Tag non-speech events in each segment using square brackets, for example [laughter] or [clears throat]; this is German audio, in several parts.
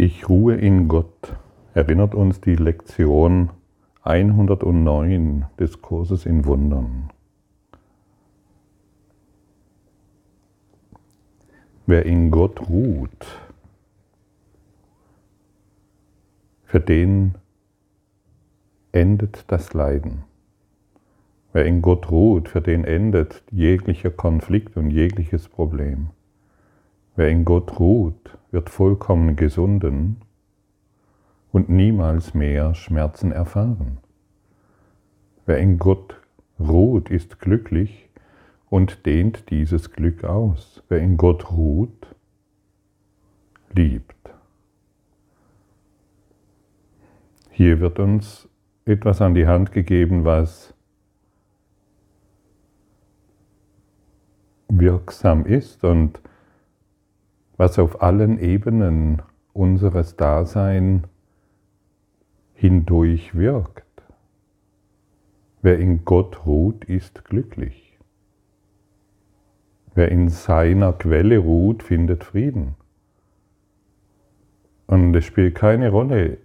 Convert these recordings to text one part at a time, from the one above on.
Ich ruhe in Gott, erinnert uns die Lektion 109 des Kurses in Wundern. Wer in Gott ruht, für den endet das Leiden. Wer in Gott ruht, für den endet jeglicher Konflikt und jegliches Problem. Wer in Gott ruht, wird vollkommen gesunden und niemals mehr Schmerzen erfahren. Wer in Gott ruht, ist glücklich und dehnt dieses Glück aus. Wer in Gott ruht, liebt. Hier wird uns etwas an die Hand gegeben, was wirksam ist und was auf allen Ebenen unseres Daseins hindurch wirkt. Wer in Gott ruht, ist glücklich. Wer in seiner Quelle ruht, findet Frieden. Und es spielt keine Rolle,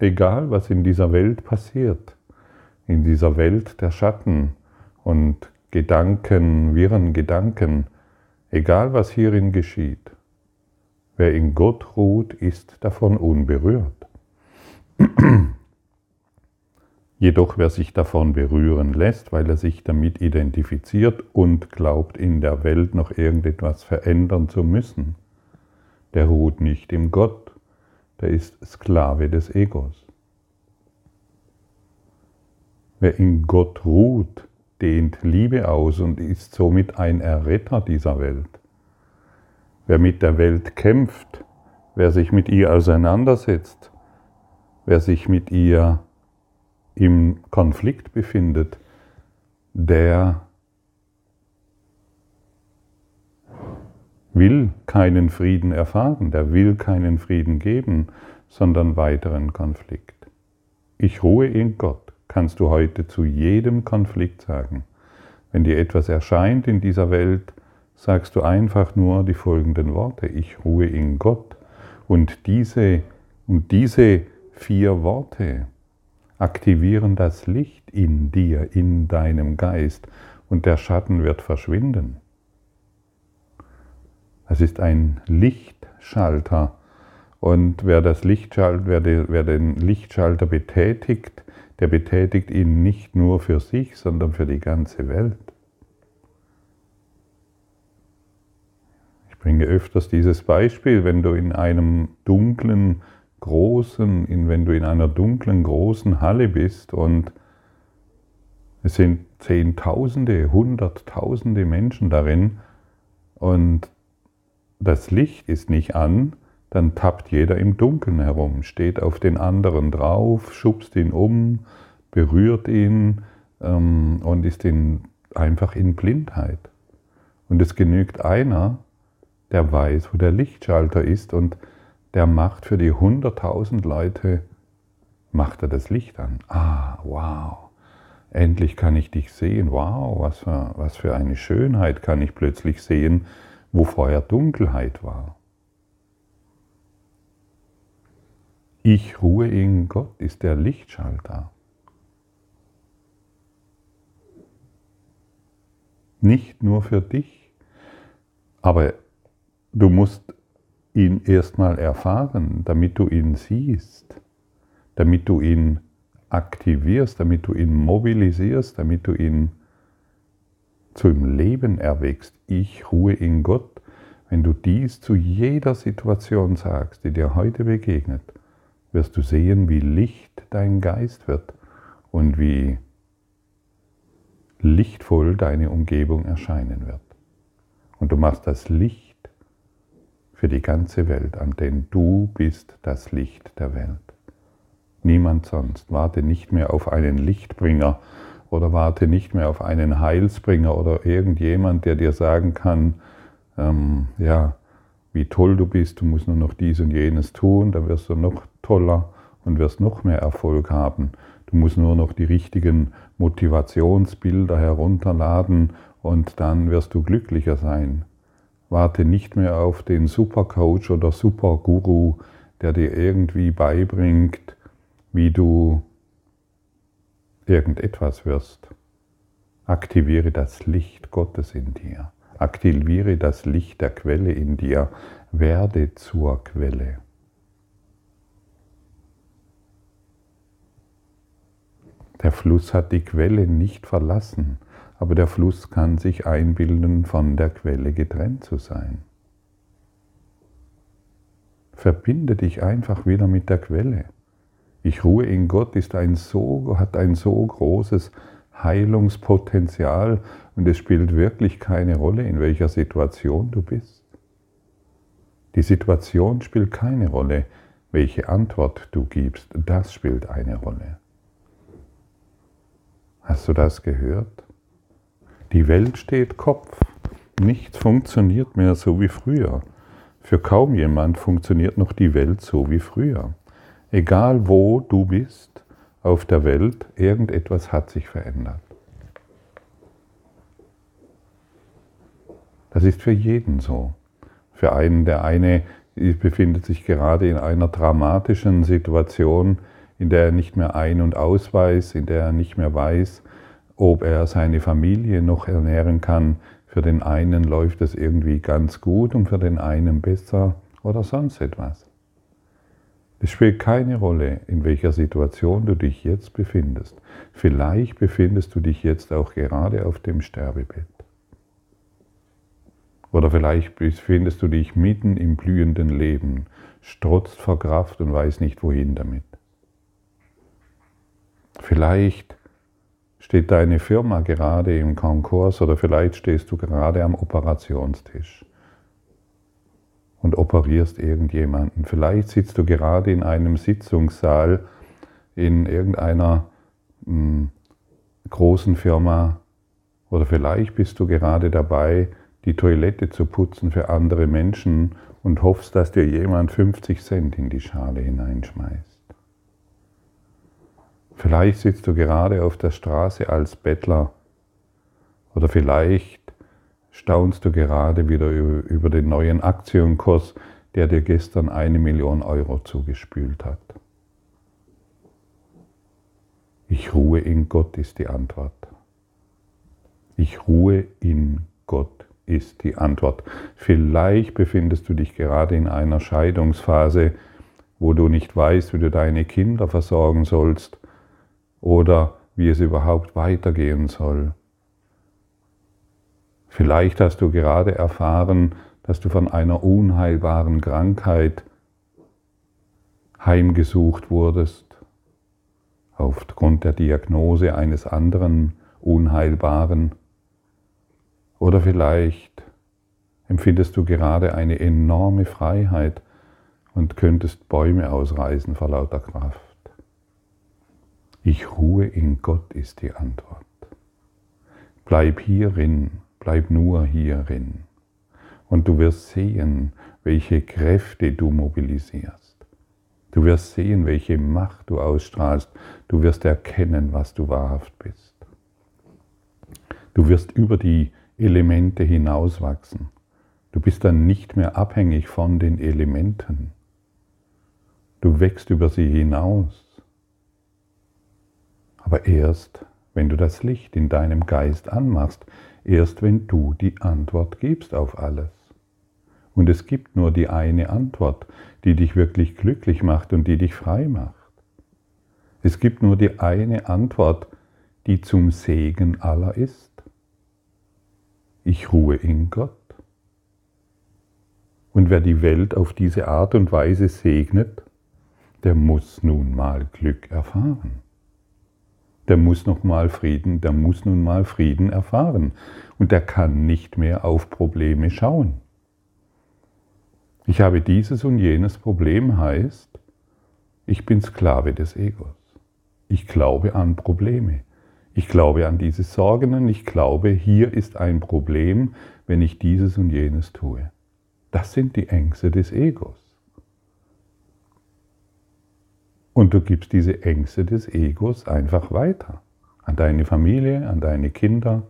egal was in dieser Welt passiert, in dieser Welt der Schatten und Gedanken, wirren Gedanken, egal was hierin geschieht. Wer in Gott ruht, ist davon unberührt. [clears throat] Jedoch wer sich davon berühren lässt, weil er sich damit identifiziert und glaubt, in der Welt noch irgendetwas verändern zu müssen, der ruht nicht im Gott, der ist Sklave des Egos. Wer in Gott ruht, dehnt Liebe aus und ist somit ein Erretter dieser Welt. Wer mit der Welt kämpft, wer sich mit ihr auseinandersetzt, wer sich mit ihr im Konflikt befindet, der will keinen Frieden erfahren, der will keinen Frieden geben, sondern weiteren Konflikt. Ich ruhe in Gott, kannst du heute zu jedem Konflikt sagen. Wenn dir etwas erscheint in dieser Welt, sagst du einfach nur die folgenden Worte, ich ruhe in Gott. Und diese, und diese vier Worte aktivieren das Licht in dir, in deinem Geist und der Schatten wird verschwinden. Es ist ein Lichtschalter und wer, das Lichtschalt, wer, wer den Lichtschalter betätigt, der betätigt ihn nicht nur für sich, sondern für die ganze Welt. Bringe öfters dieses Beispiel, wenn du in einem dunklen, großen, in, wenn du in einer dunklen, großen Halle bist und es sind Zehntausende, Hunderttausende Menschen darin und das Licht ist nicht an, dann tappt jeder im Dunkeln herum, steht auf den anderen drauf, schubst ihn um, berührt ihn ähm, und ist in, einfach in Blindheit. Und es genügt einer, der weiß, wo der Lichtschalter ist und der macht für die 100.000 Leute, macht er das Licht an. Ah, wow, endlich kann ich dich sehen. Wow, was für, was für eine Schönheit kann ich plötzlich sehen, wo vorher Dunkelheit war. Ich ruhe in Gott ist der Lichtschalter. Nicht nur für dich, aber Du musst ihn erstmal erfahren, damit du ihn siehst, damit du ihn aktivierst, damit du ihn mobilisierst, damit du ihn zum Leben erwächst. Ich ruhe in Gott. Wenn du dies zu jeder Situation sagst, die dir heute begegnet, wirst du sehen, wie Licht dein Geist wird und wie lichtvoll deine Umgebung erscheinen wird. Und du machst das Licht für die ganze Welt an, denn du bist das Licht der Welt. Niemand sonst. Warte nicht mehr auf einen Lichtbringer oder warte nicht mehr auf einen Heilsbringer oder irgendjemand, der dir sagen kann, ähm, ja, wie toll du bist, du musst nur noch dies und jenes tun, dann wirst du noch toller und wirst noch mehr Erfolg haben. Du musst nur noch die richtigen Motivationsbilder herunterladen und dann wirst du glücklicher sein. Warte nicht mehr auf den Supercoach oder Superguru, der dir irgendwie beibringt, wie du irgendetwas wirst. Aktiviere das Licht Gottes in dir. Aktiviere das Licht der Quelle in dir. Werde zur Quelle. Der Fluss hat die Quelle nicht verlassen, aber der Fluss kann sich einbilden, von der Quelle getrennt zu sein. Verbinde dich einfach wieder mit der Quelle. Ich ruhe in Gott ist ein so, hat ein so großes Heilungspotenzial und es spielt wirklich keine Rolle, in welcher Situation du bist. Die Situation spielt keine Rolle, welche Antwort du gibst, das spielt eine Rolle. Hast du das gehört? Die Welt steht Kopf. Nichts funktioniert mehr so wie früher. Für kaum jemand funktioniert noch die Welt so wie früher. Egal wo du bist auf der Welt, irgendetwas hat sich verändert. Das ist für jeden so. Für einen, der eine befindet sich gerade in einer dramatischen Situation, in der er nicht mehr ein- und ausweist, in der er nicht mehr weiß, ob er seine Familie noch ernähren kann. Für den einen läuft es irgendwie ganz gut und für den einen besser oder sonst etwas. Es spielt keine Rolle, in welcher Situation du dich jetzt befindest. Vielleicht befindest du dich jetzt auch gerade auf dem Sterbebett. Oder vielleicht befindest du dich mitten im blühenden Leben, strotzt vor Kraft und weiß nicht wohin damit. Vielleicht steht deine Firma gerade im Konkurs oder vielleicht stehst du gerade am Operationstisch und operierst irgendjemanden. Vielleicht sitzt du gerade in einem Sitzungssaal in irgendeiner mh, hm, großen Firma oder vielleicht bist du gerade dabei, die Toilette zu putzen für andere Menschen und hoffst, dass dir jemand 50 Cent in die Schale hineinschmeißt. Vielleicht sitzt du gerade auf der Straße als Bettler oder vielleicht staunst du gerade wieder über den neuen Aktienkurs, der dir gestern eine Million Euro zugespült hat. Ich ruhe in Gott ist die Antwort. Ich ruhe in Gott ist die Antwort. Vielleicht befindest du dich gerade in einer Scheidungsphase, wo du nicht weißt, wie du deine Kinder versorgen sollst oder wie es überhaupt weitergehen soll. Vielleicht hast du gerade erfahren, dass du von einer unheilbaren Krankheit heimgesucht wurdest, aufgrund der Diagnose eines anderen Unheilbaren. Oder vielleicht empfindest du gerade eine enorme Freiheit und könntest Bäume ausreißen vor lauter Kraft. Ich ruhe in Gott ist die Antwort. Bleib hierin, bleib nur hierin. Und du wirst sehen, welche Kräfte du mobilisierst. Du wirst sehen, welche Macht du ausstrahlst. Du wirst erkennen, was du wahrhaft bist. Du wirst über die Elemente hinauswachsen. Du bist dann nicht mehr abhängig von den Elementen. Du wächst über sie hinaus. Aber erst, wenn du das Licht in deinem Geist anmachst, erst wenn du die Antwort gibst auf alles. Und es gibt nur die eine Antwort, die dich wirklich glücklich macht und die dich frei macht. Es gibt nur die eine Antwort, die zum Segen aller ist. Ich ruhe in Gott. Und wer die Welt auf diese Art und Weise segnet, der muss nun mal Glück erfahren der muss noch mal Frieden, der muss nun mal Frieden erfahren und der kann nicht mehr auf Probleme schauen. Ich habe dieses und jenes Problem heißt, ich bin Sklave des Egos. Ich glaube an Probleme. Ich glaube an diese Sorgen und ich glaube, hier ist ein Problem, wenn ich dieses und jenes tue. Das sind die Ängste des Egos. Und du gibst diese Ängste des Egos einfach weiter. An deine Familie, an deine Kinder,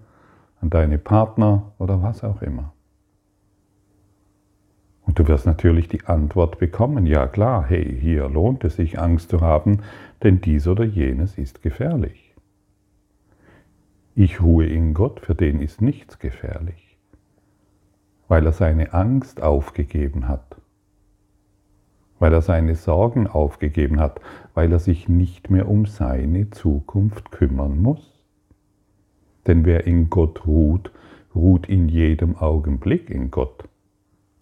an deine Partner oder was auch immer. Und du wirst natürlich die Antwort bekommen, ja klar, hey, hier lohnt es sich Angst zu haben, denn dies oder jenes ist gefährlich. Ich ruhe in Gott, für den ist nichts gefährlich, weil er seine Angst aufgegeben hat, weil er seine Sorgen aufgegeben hat, weil er sich nicht mehr um seine Zukunft kümmern muss. Denn wer in Gott ruht, ruht in jedem Augenblick in Gott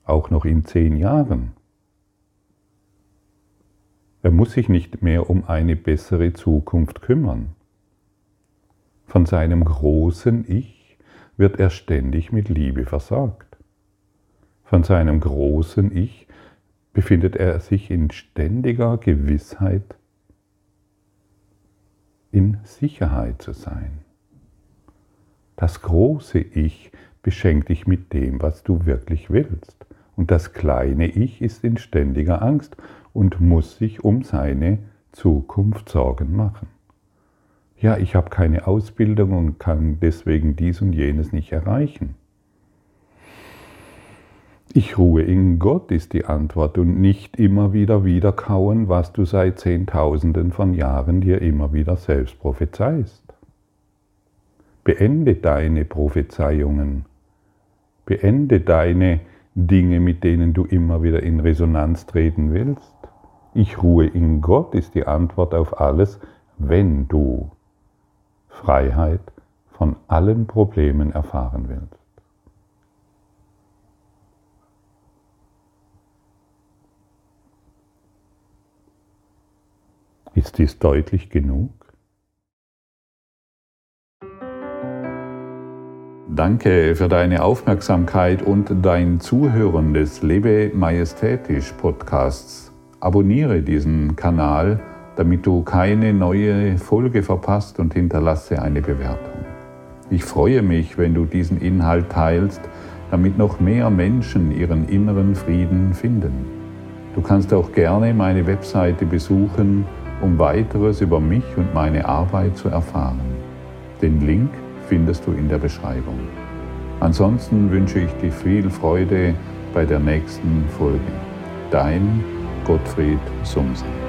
auch noch in zehn Jahren. Er muss sich nicht mehr um eine bessere Zukunft kümmern. Von seinem großen Ich wird er ständig mit Liebe versorgt. Von seinem großen Ich befindet er sich in ständiger Gewissheit, in Sicherheit zu sein. Das große Ich beschenkt dich mit dem, was du wirklich willst. Und das kleine Ich ist in ständiger Angst und muss sich um seine Zukunft Sorgen machen. Ja, ich habe keine Ausbildung und kann deswegen dies und jenes nicht erreichen. Ich ruhe in Gott ist die Antwort und nicht immer wieder wiederkauen, was du seit Zehntausenden von Jahren dir immer wieder selbst prophezeist. Beende deine Prophezeiungen. Beende deine Dinge, mit denen du immer wieder in Resonanz treten willst? Ich ruhe in Gott ist die Antwort auf alles, wenn du Freiheit von allen Problemen erfahren willst. Ist dies deutlich genug? Danke für deine Aufmerksamkeit und dein Zuhören des Lebe Majestätisch Podcasts. Abonniere diesen Kanal, damit du keine neue Folge verpasst und hinterlasse eine Bewertung. Ich freue mich, wenn du diesen Inhalt teilst, damit noch mehr Menschen ihren inneren Frieden finden. Du kannst auch gerne meine Webseite besuchen, um weiteres über mich und meine Arbeit zu erfahren. Den Link findest du in der Beschreibung. Ansonsten wünsche ich dir viel Freude bei der nächsten Folge. Dein Gottfried Sumsen.